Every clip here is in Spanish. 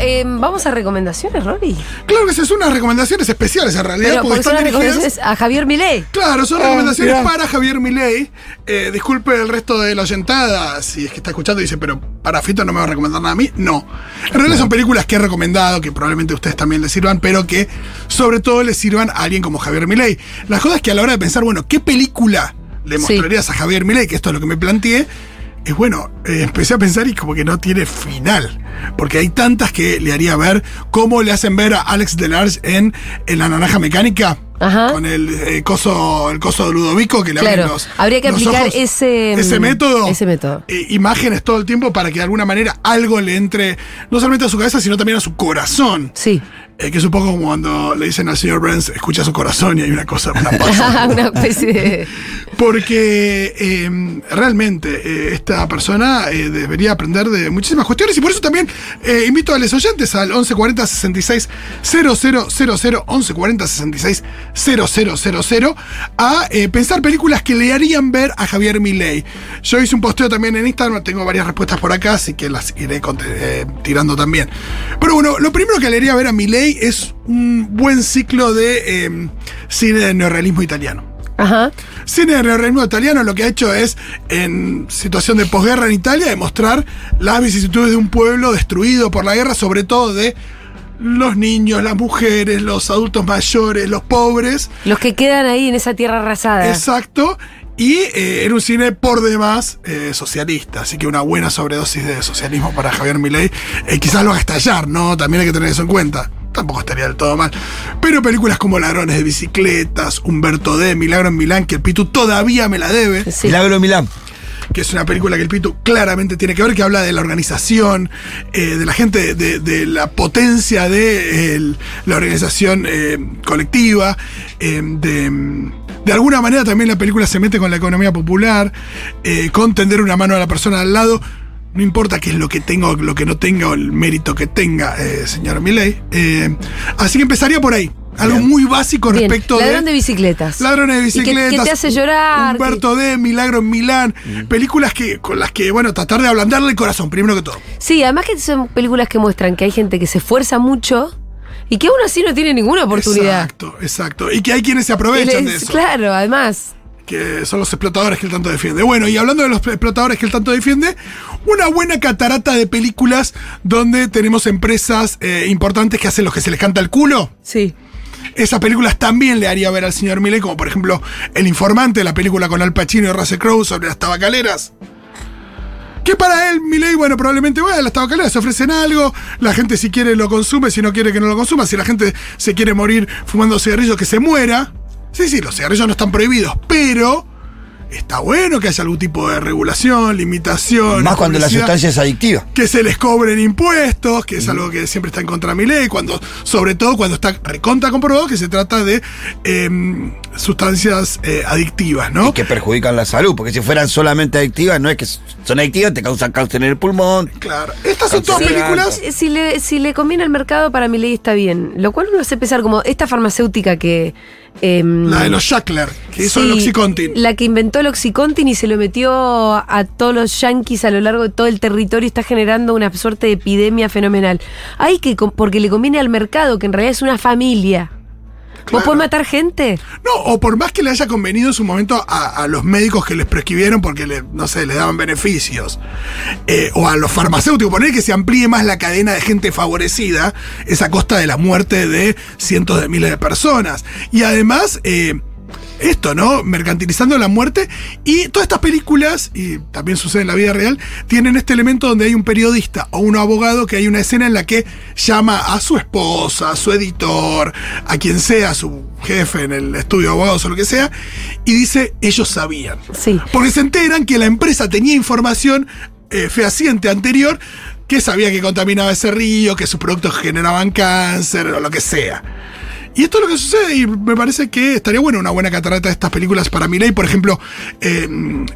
Eh, vamos a recomendaciones, Rory. Claro que esas son unas recomendaciones especiales en realidad. Pero porque porque son están las dirigidas- recomendaciones a Javier Milei. Claro, son Ah, recomendaciones mirá. para Javier Milei. Eh, disculpe el resto de la oyentada, si es que está escuchando y dice, pero para Fito no me va a recomendar nada a mí. No. En realidad son películas que he recomendado, que probablemente a ustedes también les sirvan, pero que sobre todo les sirvan a alguien como Javier Milei. La cosa es que a la hora de pensar, bueno, ¿qué película le Sí. mostrarías a Javier Milei? Que esto es lo que me planteé. Es bueno, eh, empecé a pensar y como que no tiene final. Porque hay tantas que le haría ver cómo le hacen ver a Alex Delarge en, en La Naranja Mecánica. Ajá. Con el eh, coso, el coso de Ludovico que le Claro, abren los. habría que los aplicar ojos. ese, mm, ese método. ese método. eh, imágenes todo el tiempo para que de alguna manera algo le entre, no solamente a su cabeza, sino también a su corazón. Sí. Eh, que es un poco como cuando le dicen al señor Burns, escucha su corazón y hay una cosa, una pausa. Una especie de. Porque eh, realmente eh, esta persona eh, debería aprender de muchísimas cuestiones y por eso también eh, invito a los oyentes al 1140 66 000 1140 66 000 a pensar películas que le harían ver a Javier Milei. Yo hice un posteo también en Instagram, tengo varias respuestas por acá, así que las iré tirando también. Pero bueno, lo primero que le haría ver a Milei es un buen ciclo de eh, cine de neorrealismo italiano. Ajá. Cine de neorrealismo italiano lo que ha hecho es, en situación de posguerra en Italia, demostrar las vicisitudes de un pueblo destruido por la guerra, sobre todo de los niños, las mujeres, los adultos mayores, los pobres. Los que quedan ahí en esa tierra arrasada. Exacto. Y eh, era un cine por demás eh, socialista, así que una buena sobredosis de socialismo para Javier Milei. Eh, quizás lo haga estallar, ¿no? También hay que tener eso en cuenta. Tampoco estaría del todo mal. Pero películas como Ladrones de Bicicletas, Humberto D, Milagro en Milán, que el Pitu todavía me la debe Sí. Milagro de Milán. que es una película que el Pitu claramente tiene que ver, que habla de la organización, eh, de la gente, de, de la potencia de el- la organización eh, colectiva, eh, de, de alguna manera también la película se mete con la economía popular, eh, con tender una mano a la persona al lado. No importa qué es lo que tenga o lo que no tenga o el mérito que tenga, eh, señor Milley. Eh, así que empezaría por ahí. Algo muy básico Bien. respecto Ladrón de. de bicicletas. Ladrones de ¿Y qué- bicicletas. qué te hace llorar? Humberto D, Milagro en Milán. Películas que, con las que, bueno, tratar de ablandarle el corazón, primero que todo. Sí, además que son películas que muestran que hay gente que se esfuerza mucho y que aún así no tiene ninguna oportunidad. Exacto, exacto. Y que hay quienes se aprovechan de Es- eso. Claro, además. Que son los explotadores que él tanto defiende. Bueno, y hablando de los explotadores que él tanto defiende, una buena catarata de películas donde tenemos empresas eh, importantes que hacen lo que se les canta el culo. Sí. Esas películas también le haría ver al señor Milei, como por ejemplo El Informante, la película con Al Pacino y Russell Crowe sobre las tabacaleras. Que para él, Milei, bueno, probablemente, bueno, las tabacaleras se ofrecen algo, la gente si quiere lo consume, si no quiere que no lo consuma, si la gente se quiere morir fumando cigarrillos, que se muera. Sí, sí, los cigarrillos no están prohibidos, pero está bueno que haya algún tipo de regulación, limitación. Más cuando la sustancia es adictiva. que se les cobren impuestos, que es algo que siempre está en contra de mi ley, cuando, sobre todo cuando está recontra comprobado que se trata de em, sustancias eh, adictivas, ¿no? Y que perjudican la salud, porque si fueran solamente adictivas, no es que son adictivas, te causan cáncer en el pulmón. Claro. Estas son todas películas. Si le, si le conviene al mercado, para mi ley está bien. Lo cual uno hace pensar como esta farmacéutica que. Em, La de los Shackler, que hizo el Oxycontin. La que inventó el Oxycontin y se lo metió a todos los yanquis a lo largo de todo el territorio y está generando una suerte de epidemia fenomenal. Hay que, porque le conviene al mercado, que en realidad es una familia. ¿Vos podés matar gente? No, o por más que le haya convenido en su momento a, a los médicos que les prescribieron porque, le, no sé, le daban beneficios, eh, o a los farmacéuticos, poner que se amplíe más la cadena de gente favorecida, es a costa de la muerte de cientos de miles de personas. Y además, eh, esto, ¿no? Mercantilizando la muerte. Y todas estas películas, y también sucede en la vida real, tienen este elemento donde hay un periodista o un abogado que hay una escena en la que llama a su esposa, a su editor, a quien sea, a su jefe en el estudio de abogados o lo que sea, y dice, ellos sabían. Sí. Porque se enteran que la empresa tenía información eh, fehaciente anterior que sabía que contaminaba ese río, que sus productos generaban cáncer o lo que sea. Y esto es lo que sucede y me parece que estaría bueno una buena catarata de estas películas para Miley. Por ejemplo, eh,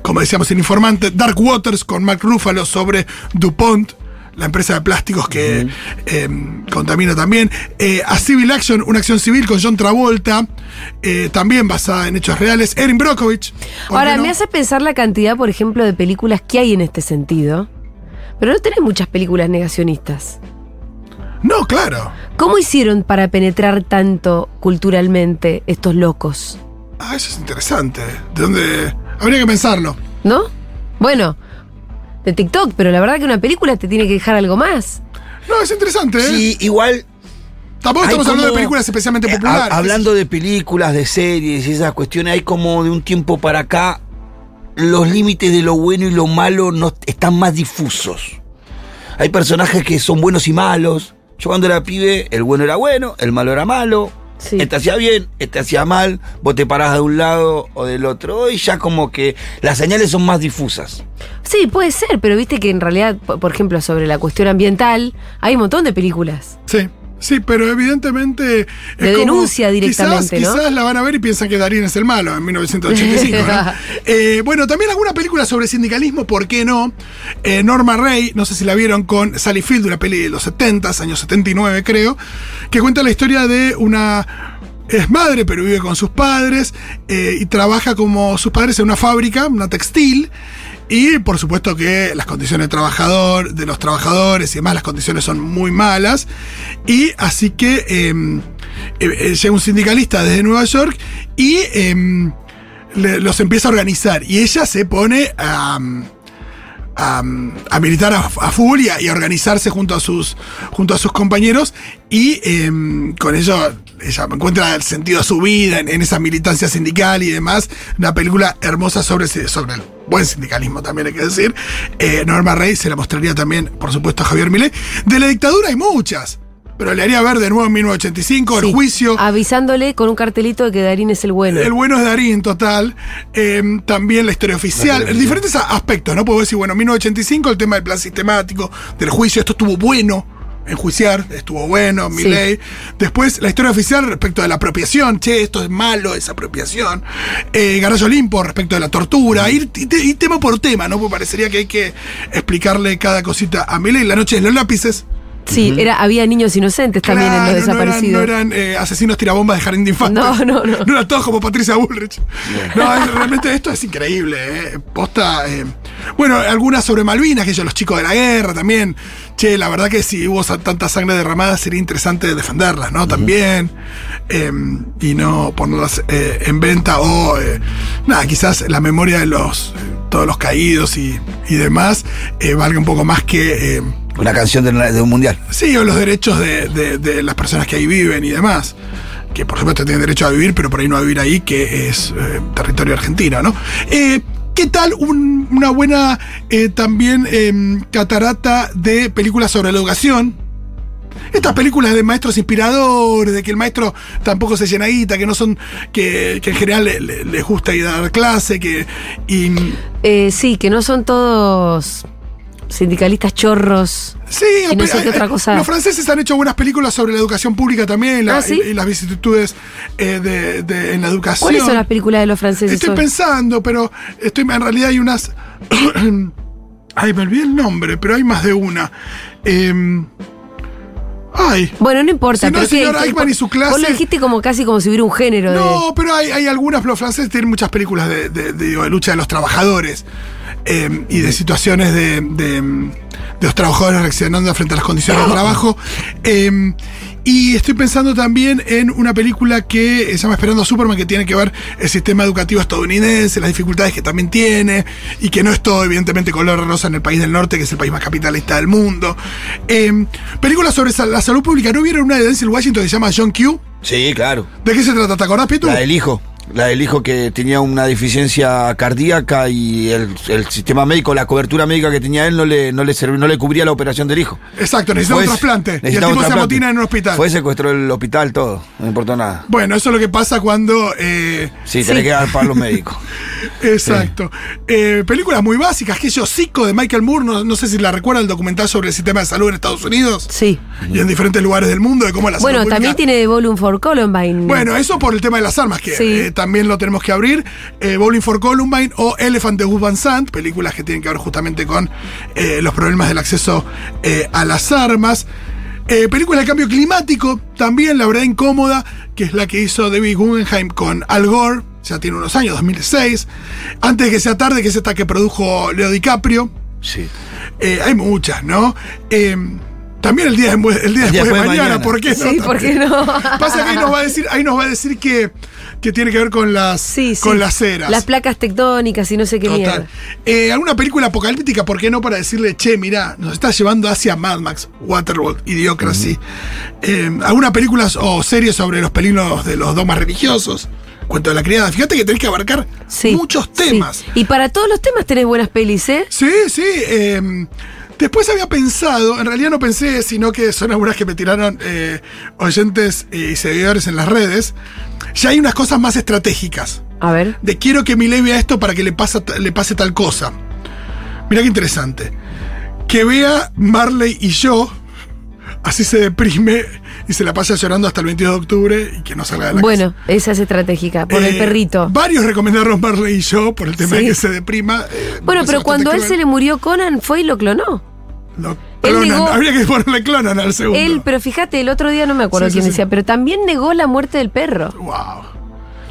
como decíamos en Informante, Dark Waters con Mark Ruffalo sobre DuPont, la empresa de plásticos que eh, contamina también. Eh, a Civil Action, una acción civil con John Travolta, eh, también basada en hechos reales. Erin Brockovich. ¿por Ahora, no? me hace pensar la cantidad, por ejemplo, de películas que hay en este sentido. Pero no tenés muchas películas negacionistas. No, claro. ¿Cómo hicieron para penetrar tanto culturalmente estos locos? Ah, eso es interesante. ¿De dónde? Habría que pensarlo. ¿No? Bueno, de TikTok, pero la verdad que una película te tiene que dejar algo más. No, es interesante, ¿eh? Sí, igual. Tampoco estamos hablando de películas especialmente eh, populares. ha- hablando de películas, de series y esas cuestiones, hay como de un tiempo para acá los límites de lo bueno y lo malo no están más difusos. Hay personajes que son buenos y malos. Yo cuando era pibe, el bueno era bueno, el malo era malo. Sí. Este hacía bien, este hacía mal, vos te parás de un lado o del otro. Hoy ya como que las señales son más difusas. Sí, puede ser, pero viste que en realidad, por por ejemplo, sobre la cuestión ambiental, hay un montón de películas. Sí. Sí, pero evidentemente. De como- denuncia directamente, quizás, ¿no? Quizás la van a ver y piensan que Darín es el malo en 1985. ¿no? Eh, bueno, también alguna película sobre sindicalismo, ¿por qué no? Eh, Norma Ray, no sé si la vieron con Sally Field, una peli de los 70, años 79, creo, que cuenta la historia de una. Es madre, pero vive con sus padres eh, y trabaja como sus padres en una fábrica, una textil. Y por supuesto que las condiciones de trabajador, de los trabajadores y demás, las condiciones son muy malas. Y así que eh, eh, eh, llega un sindicalista desde Nueva York y le- los empieza a organizar. Y ella se pone a. a, a militar a, a full y a, a organizarse junto a sus, junto a sus compañeros y eh, con ello ella encuentra el sentido de su vida en, esa militancia sindical y demás. Una película hermosa sobre, sobre el buen sindicalismo también hay que decir. Eh, Norma Rey se la mostraría también, por supuesto, a Javier Milei. De la dictadura hay muchas, pero le haría ver de nuevo en 1985 Sí, el juicio. Avisándole con un cartelito de que Darín es el bueno. El bueno es Darín, total. Eh, también la historia oficial. historia diferentes aspectos, ¿no? Puedo decir, bueno, 1985, el tema del plan sistemático, del juicio, esto estuvo bueno. Enjuiciar, estuvo bueno, mi Sí. ley. Después, la historia oficial respecto de la apropiación, che, esto es malo, es apropiación. Eh, Garallo Limpo respecto de la tortura, ir, y, te- y tema por tema, ¿no? Porque parecería que hay que explicarle cada cosita a Milei. La noche de los lápices. Sí, era, había niños inocentes también en los no eran- desaparecidos. No eran, eh, asesinos tirabombas de jardín de infantes. No, no, no. No eran todos como Patricia Bullrich. No, es- realmente esto es increíble. eh. Posta. eh. Bueno, algunas sobre Malvinas, que ellos, los chicos de la guerra también. Che, la verdad que si hubo tanta sangre derramada sería interesante defenderlas, ¿no? También. Eh, y no ponerlas eh, en venta o. eh, nada, quizás la memoria de los. eh, todos los caídos y, y demás eh, valga un poco más que. Una canción de, de un mundial. Sí, o los derechos de, de- de las personas que ahí viven y demás. Que por supuesto tienen derecho a vivir, pero por ahí no a vivir ahí, que es eh, territorio argentino, ¿no? Eh, ¿Qué tal un- una buena eh, también em, catarata de películas sobre la educación? Estas películas de maestros inspiradores, de que el maestro tampoco se llena guita, que no son, que, que en general le- le- les gusta ir a dar clase, que. Y, Eh, sí, que no son todos sindicalistas chorros. Sí, Y no sé qué otra eh, cosa. Los franceses han hecho buenas películas sobre la educación pública también y, la- ¿Ah, sí? y- y las vicisitudes eh, de, de- en la educación. ¿Cuáles son las películas de los franceses? Estoy hoy? pensando, pero estoy, en realidad hay unas. Ay, me olvidé el nombre, pero hay más de una. Em, ay. Bueno, no importa. Si no, pero el señor que- Eichmann y su clase- Vos lo dijiste como casi como si hubiera un género de. No, pero hay, hay algunas, los franceses tienen muchas películas de, de- de lucha de los trabajadores eh, y de situaciones de, de, de los trabajadores reaccionando frente a las condiciones de trabajo. Eh, y estoy pensando también en una película que se llama Esperando a Superman, que tiene que ver el sistema educativo estadounidense, las dificultades que también tiene, y que no es todo, evidentemente, color rosa en el país del norte, que es el país más capitalista del mundo. Eh, películas sobre la salud pública. ¿No vieron una de Denzel Washington que se llama John Q? Sí, claro. ¿De qué se trata? ¿Te acordás, Pitu? La del hijo. La del hijo que tenía una deficiencia cardíaca y el, el sistema médico, la cobertura médica que tenía él no le, no le, no le cubría la operación del hijo. Exacto, necesitaba un trasplante. Y el tipo se amotina en un hospital. Fue secuestró el hospital, todo. No importó nada. Bueno, eso es lo que pasa cuando. eh, Sí, tenés Sí. que dar para los médicos. exacto. Eh, películas muy básicas, que yo, Zico de Michael Moore, no, no sé si la recuerda el documental sobre el sistema de salud en Estados Unidos Sí. y en diferentes lugares del mundo, de cómo la salud Bueno, pública- también tiene Volume for Columbine. Bueno, eso por el tema de las armas, que Sí. eh, también lo tenemos que abrir. Eh, Bowling for Columbine o Elephant de Gus Van Sant, películas que tienen que ver justamente con eh, los problemas del acceso eh, a las armas. Eh, película de cambio climático, también la verdad incómoda, que es la que hizo David Guggenheim con Al Gore, ya tiene unos años, 2006. Antes de que sea tarde, que es esta que produjo Leo DiCaprio. Sí. Eh, hay muchas, ¿no? Eh, también el día, de- el día El día después, de después de mañana, mañana. ¿por qué no? Sí, ¿por qué no? Pasa que ahí nos va a decir, ahí nos va a decir que, que tiene que ver con las, Sí, sí. con las eras. Las placas tectónicas y no sé qué Total. mierda. Eh, alguna película apocalíptica, ¿por qué no? Para decirle, che, mira, nos está llevando hacia Mad Max, Waterworld, Idiocracy. Eh, alguna película o serie sobre los peligros de los dogmas religiosos. Cuento de la criada. Fíjate que tenés que abarcar Sí. muchos sí. temas. Y para todos los temas tenés buenas pelis, ¿eh? Sí, sí. eh, después había pensado, en realidad no pensé, sino que son algunas que me tiraron eh, oyentes y seguidores en las redes. Ya hay unas cosas más estratégicas. A ver. De quiero que Milei vea esto para que le, pasa, le pase tal cosa. Mira qué interesante. Que vea Marley y yo, así se deprime y se la pasa llorando hasta el 22 de octubre y que no salga de la Bueno, esa es estratégica, por el Eh, perrito. Varios recomendaron Marley y yo por el tema Sí. de que se deprima. eh, Bueno, pero cuando a él se le murió Conan, fue y lo clonó. Lo Él clonan. negó- Habría que ponerle clonan al segundo. Él, pero fíjate, el otro día no me acuerdo Sí, quién sí. decía, pero también negó la muerte del perro. Wow.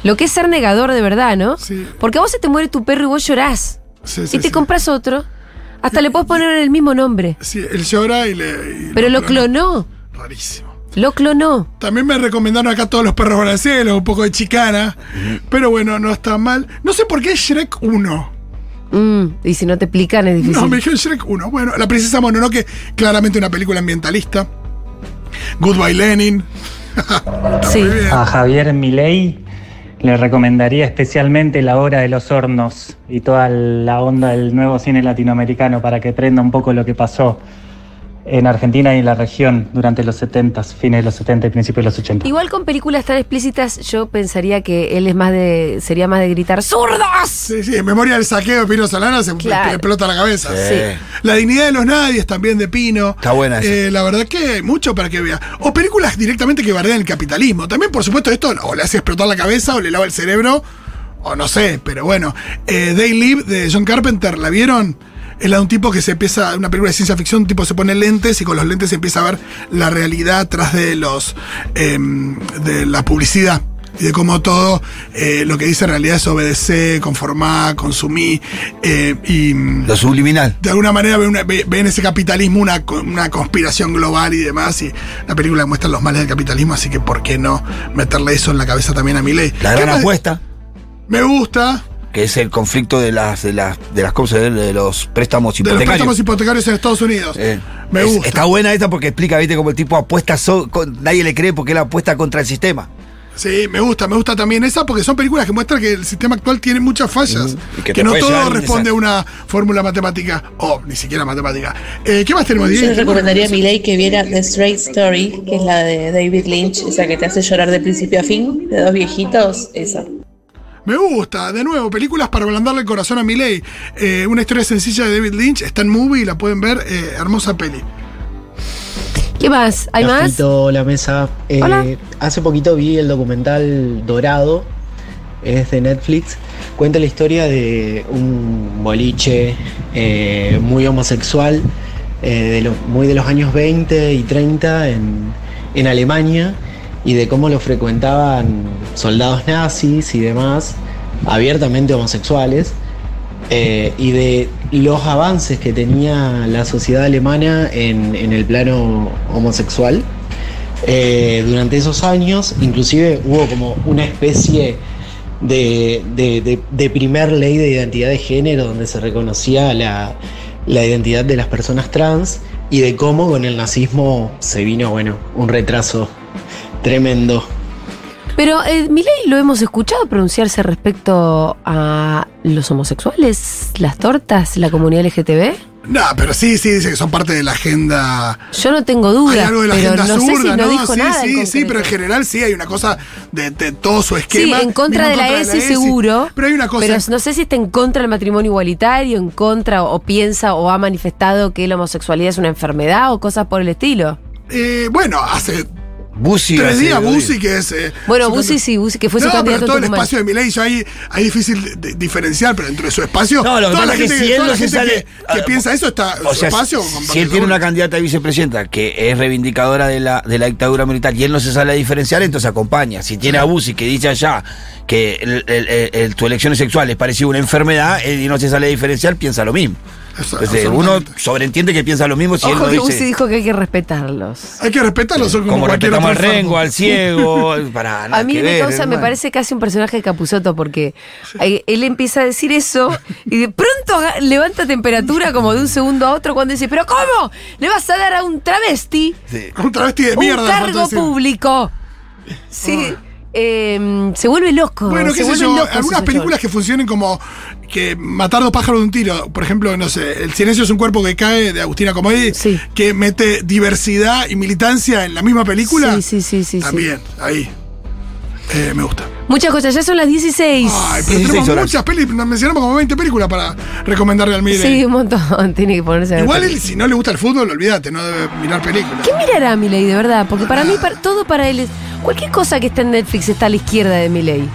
Lo que es ser negador de verdad, ¿no? Sí. Porque a vos se te muere tu perro y vos llorás. Sí, sí, y te sí. compras otro. Hasta le puedes poner el mismo nombre. Sí, él llora y le. y Pero lo clonó. Rarísimo. Lo clonó. También me recomendaron acá todos los perros balanceros, un poco de chicana. Pero bueno, no está mal. No sé por qué Shrek 1. Mm, y si no te explican es difícil. No, me dijeron Shrek 1. Bueno, La Princesa Mononoke, claramente una película ambientalista. Goodbye Lenin. sí. A Javier Milei le recomendaría especialmente la hora de los hornos y toda la onda del nuevo cine latinoamericano para que prenda un poco lo que pasó en Argentina y en la región durante los 70, fines de los 70 y principios de los 80. Igual con películas tan explícitas, yo pensaría que él es más de. sería más de gritar ¡Zurdos! Sí, sí, en memoria del saqueo de Pino Solana se Claro. le explota la cabeza. Sí. La dignidad de los nadies también de Pino. Está buena esa. Eh, la verdad que hay mucho para que vea. O películas directamente que bardean el capitalismo. También, por supuesto, esto o le hace explotar la cabeza o le lava el cerebro. O no sé, pero bueno. Eh, They Live de John Carpenter, ¿la vieron? Es la de un tipo que se empieza, una película de ciencia ficción, un tipo se pone lentes y con los lentes se empieza a ver la realidad tras de los em, de la publicidad. Y de cómo todo eh, lo que dice en realidad es obedecer, conformar, consumir. eh, y mm, Lo subliminal. de alguna manera ven, una- ve- ven ese capitalismo una, una conspiración global y demás. Y la película muestra los males del capitalismo, así que ¿por qué no meterle eso en la cabeza también a mi ley? La gran apuesta, Me gusta. Que es el conflicto de las de las de las cosas de los préstamos De los hipotecarios. préstamos hipotecarios en Estados Unidos. Eh, Me es- gusta. Está buena esta porque explica, viste, como el tipo apuesta, so- con- nadie le cree porque él apuesta contra el sistema. Sí, me gusta, me gusta también esa porque son películas que muestran que el sistema actual tiene muchas fallas. Y que no todo responde a una fórmula matemática o ni siquiera matemática. Eh, ¿Qué más tenemos? Yo Diego? le recomendaría a Milei que viera The Straight Story, que es la de David Lynch, esa que te hace llorar de principio a fin, de dos viejitos, esa. Me gusta, de nuevo, películas para ablandarle el corazón a Miley. Eh, una historia sencilla de David Lynch, está en movie y la pueden ver, eh, hermosa peli. ¿Qué más? ¿Hay más? La mesa. Eh, Hola. Hace poquito vi el documental Dorado, es de Netflix. Cuenta la historia de un boliche eh, muy homosexual, eh, de los- muy de los años 20 y 30 en, en Alemania, y de cómo lo frecuentaban soldados nazis y demás, abiertamente homosexuales. eh, y de los avances que tenía la sociedad alemana en, el plano homosexual. Eh, durante esos años, inclusive hubo como una especie de- de primer ley de identidad de género donde se reconocía la, la identidad de las personas trans y de cómo con el nazismo se vino, bueno, un retraso tremendo. Pero eh, Milei lo hemos escuchado pronunciarse respecto a los homosexuales, las tortas, la comunidad LGTB. No, pero sí, sí, dice que son parte de la agenda. Yo no tengo Hay dudas, algo de la pero agenda no sé si no, dijo sí, nada. sí, sí, pero en general sí hay una cosa de, de todo su Sí, esquema. en contra de la ESI seguro. Pero hay una cosa. Pero no sé si está en contra del matrimonio igualitario, en contra o piensa o ha manifestado que la homosexualidad es una enfermedad o cosas por el estilo. eh, bueno, hace Bussi tres días Bussi, que es. eh, Bueno, su Bussi sí, Bussi, que fue su no, candidato pero todo el espacio de Milei, yo ahí, ahí difícil de- diferenciar, pero dentro de su espacio. No, lo que toda pasa la es que gente, si él no la se gente sale- que, que ah, piensa eso está O su sea, espacio. si, él tiene una candidata a vicepresidenta que es reivindicadora de la, de la dictadura militar y él no se sale a diferenciar, entonces acompaña. Si tiene a Bussi que dice allá que el- el- el- el- tu elección sexual es parecida a una enfermedad él y no se sale a diferenciar, piensa lo mismo. Eso, Entonces, uno sobreentiende que piensa lo mismo si él Ojo no que dice. Bussi dijo que hay que respetarlos. Hay que respetarlo, son como, como cualquier respetamos al otro enfermo. rengo, al ciego, para nada A mí que me ver, causa, me hermano. parece casi un personaje de Capuzoto porque eh, él empieza a decir eso y de pronto levanta temperatura como de un segundo a otro cuando dice, pero ¿cómo? ¿Le vas a dar a un travesti Sí. Un travesti de mierda. un cargo público? Sí. Eh, se vuelve loco. Bueno, qué sé yo, algunas películas que funcionen como que matar dos pájaros de un tiro. Por ejemplo, no sé, El silencio es un cuerpo que cae de Agustina Comodi, Sí. que mete diversidad y militancia en la misma película. Sí, sí, sí, sí, sí. También, ahí. Eh, me gusta. Muchas cosas, ya son las 16. Ay, pero 16 tenemos horas. muchas películas, mencionamos como 20 películas para recomendarle al Mire. Sí, un montón. Tiene que ponerse a ver Igual él, si no le gusta el fútbol, olvídate, no debe mirar películas. ¿Qué mirará Milei de verdad? Porque para mí, para- todo para él es. Cualquier cosa que está en Netflix está a la izquierda de Milei.